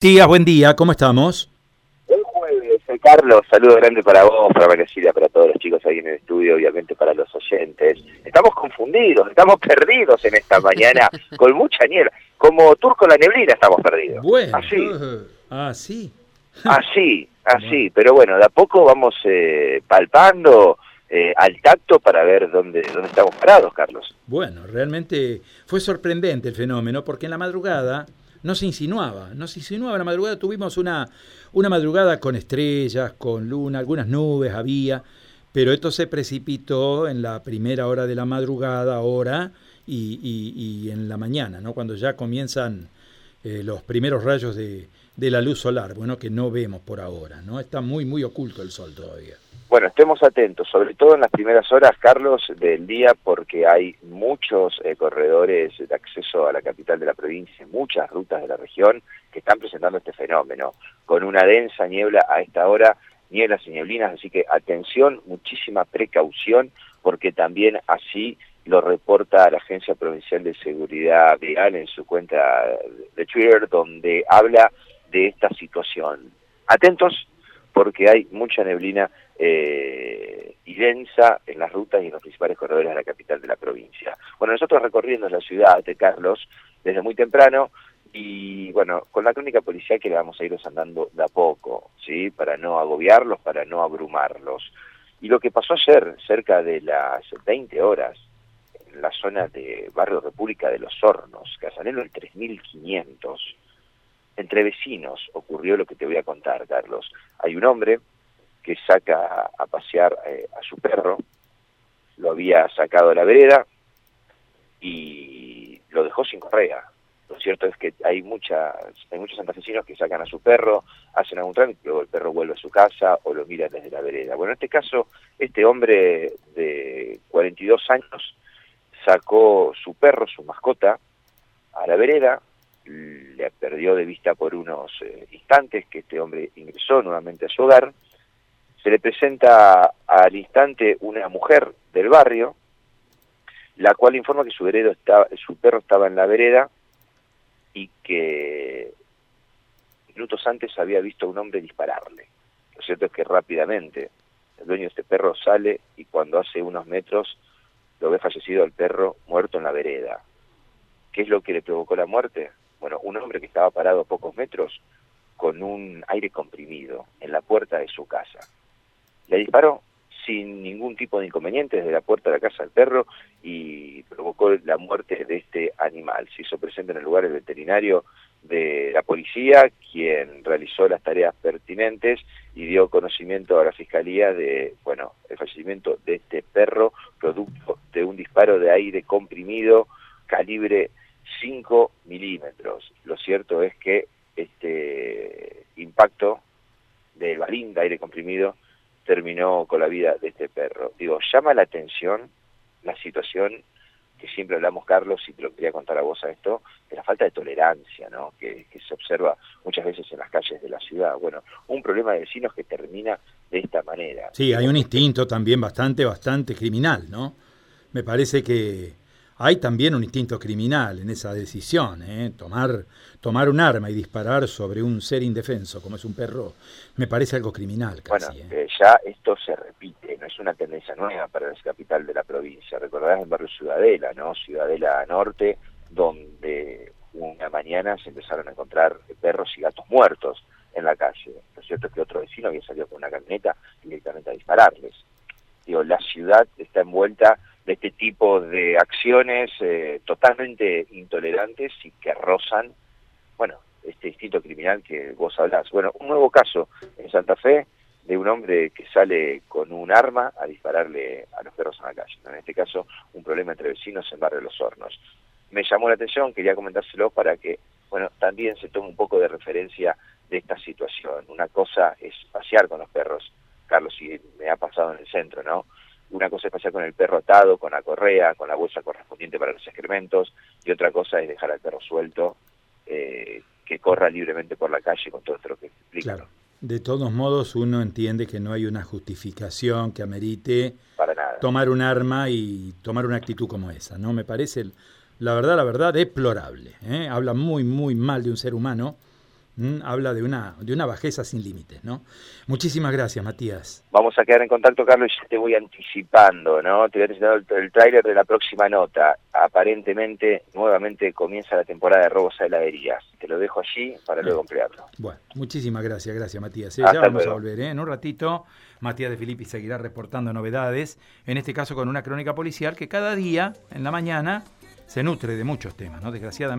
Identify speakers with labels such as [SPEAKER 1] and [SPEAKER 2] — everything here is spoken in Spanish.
[SPEAKER 1] Tías, buen día, ¿cómo estamos?
[SPEAKER 2] El jueves, eh, Carlos, saludo grande para vos, para María para todos los chicos ahí en el estudio, obviamente para los oyentes. Estamos confundidos, estamos perdidos en esta mañana, con mucha niebla. Como turco la neblina estamos perdidos.
[SPEAKER 1] Bueno,
[SPEAKER 2] así.
[SPEAKER 1] así.
[SPEAKER 2] Así, así, pero bueno, de a poco vamos eh, palpando eh, al tacto para ver dónde, dónde estamos parados, Carlos.
[SPEAKER 1] Bueno, realmente fue sorprendente el fenómeno, porque en la madrugada no se insinuaba, no se insinuaba la madrugada, tuvimos una, una madrugada con estrellas, con luna, algunas nubes había, pero esto se precipitó en la primera hora de la madrugada, hora, y, y, en la mañana, ¿no? cuando ya comienzan eh, los primeros rayos de, de la luz solar, bueno, que no vemos por ahora, ¿no? Está muy, muy oculto el sol todavía.
[SPEAKER 2] Bueno, estemos atentos, sobre todo en las primeras horas, Carlos, del día, porque hay muchos eh, corredores de acceso a la capital de la provincia, muchas rutas de la región que están presentando este fenómeno, con una densa niebla a esta hora, nieblas y neblinas, así que atención, muchísima precaución, porque también así lo reporta la Agencia Provincial de Seguridad Vial en su cuenta de Twitter, donde habla de esta situación. Atentos, porque hay mucha neblina eh, y densa en las rutas y en los principales corredores de la capital de la provincia. Bueno, nosotros recorriendo la ciudad de Carlos desde muy temprano y bueno, con la crónica policial que le vamos a ir andando de a poco, ¿sí? Para no agobiarlos, para no abrumarlos. Y lo que pasó ayer, cerca de las 20 horas, en la zona de Barrio República de los Hornos, Casanelo el 3500, entre vecinos ocurrió lo que te voy a contar, Carlos. Hay un hombre que saca a pasear eh, a su perro, lo había sacado de la vereda y lo dejó sin correa. Lo cierto es que hay muchas hay muchos santafesinos que sacan a su perro, hacen algún trámite, luego el perro vuelve a su casa o lo mira desde la vereda. Bueno, en este caso, este hombre de 42 años sacó su perro, su mascota, a la vereda, le perdió de vista por unos eh, instantes que este hombre ingresó nuevamente a su hogar. Se le presenta al instante una mujer del barrio, la cual informa que su, estaba, su perro estaba en la vereda y que minutos antes había visto a un hombre dispararle. Lo cierto es que rápidamente el dueño de este perro sale y cuando hace unos metros lo ve fallecido al perro muerto en la vereda. ¿Qué es lo que le provocó la muerte? Bueno, un hombre que estaba parado a pocos metros con un aire comprimido en la puerta de su casa. Le disparó sin ningún tipo de inconveniente desde la puerta de la casa del perro y provocó la muerte de este animal. Se hizo presente en el lugar el veterinario de la policía, quien realizó las tareas pertinentes y dio conocimiento a la fiscalía de, bueno, el fallecimiento de este perro producto de un disparo de aire comprimido calibre 5 milímetros. Lo cierto es que este impacto del balín de aire comprimido terminó con la vida de este perro. Digo, llama la atención la situación que siempre hablamos, Carlos, y te lo quería contar a vos a esto, de la falta de tolerancia, ¿no? Que, que, se observa muchas veces en las calles de la ciudad. Bueno, un problema de vecinos que termina de esta manera.
[SPEAKER 1] Sí, hay un instinto también bastante, bastante criminal, ¿no? Me parece que hay también un instinto criminal en esa decisión, ¿eh? tomar, tomar un arma y disparar sobre un ser indefenso como es un perro, me parece algo criminal.
[SPEAKER 2] bueno, ¿eh? Eh, ya esto se repite, no es una tendencia nueva para la capital de la provincia. Recordarás el barrio Ciudadela, ¿no? Ciudadela Norte, donde una mañana se empezaron a encontrar perros y gatos muertos en la calle. Lo cierto es que otro vecino había salido con una camioneta directamente a dispararles. Digo, la ciudad está envuelta este tipo de acciones eh, totalmente intolerantes y que rozan, bueno, este instinto criminal que vos hablás. Bueno, un nuevo caso en Santa Fe de un hombre que sale con un arma a dispararle a los perros en la calle. En este caso, un problema entre vecinos en Barrio de los Hornos. Me llamó la atención, quería comentárselo para que, bueno, también se tome un poco de referencia de esta situación. Una cosa es pasear con los perros, Carlos, y me ha pasado en el centro, ¿no? Una cosa es pasar con el perro atado, con la correa, con la bolsa correspondiente para los excrementos, y otra cosa es dejar al perro suelto, eh, que corra libremente por la calle con todo esto que explica. Claro.
[SPEAKER 1] De todos modos, uno entiende que no hay una justificación que amerite
[SPEAKER 2] para nada.
[SPEAKER 1] tomar un arma y tomar una actitud como esa, ¿no? Me parece, la verdad, la verdad, deplorable. ¿eh? Habla muy, muy mal de un ser humano ¿Mm? Habla de una, de una bajeza sin límites, ¿no? Muchísimas gracias, Matías.
[SPEAKER 2] Vamos a quedar en contacto, Carlos, y te voy anticipando, ¿no? Te voy anticipando el, el tráiler de la próxima nota. Aparentemente, nuevamente comienza la temporada de robos a heladerías. Te lo dejo allí para luego emplearlo.
[SPEAKER 1] Bueno, muchísimas gracias, gracias, Matías. ¿eh? Ya vamos a volver, ¿eh? En un ratito, Matías de Filippi seguirá reportando novedades, en este caso con una crónica policial que cada día, en la mañana, se nutre de muchos temas, ¿no? Desgraciadamente.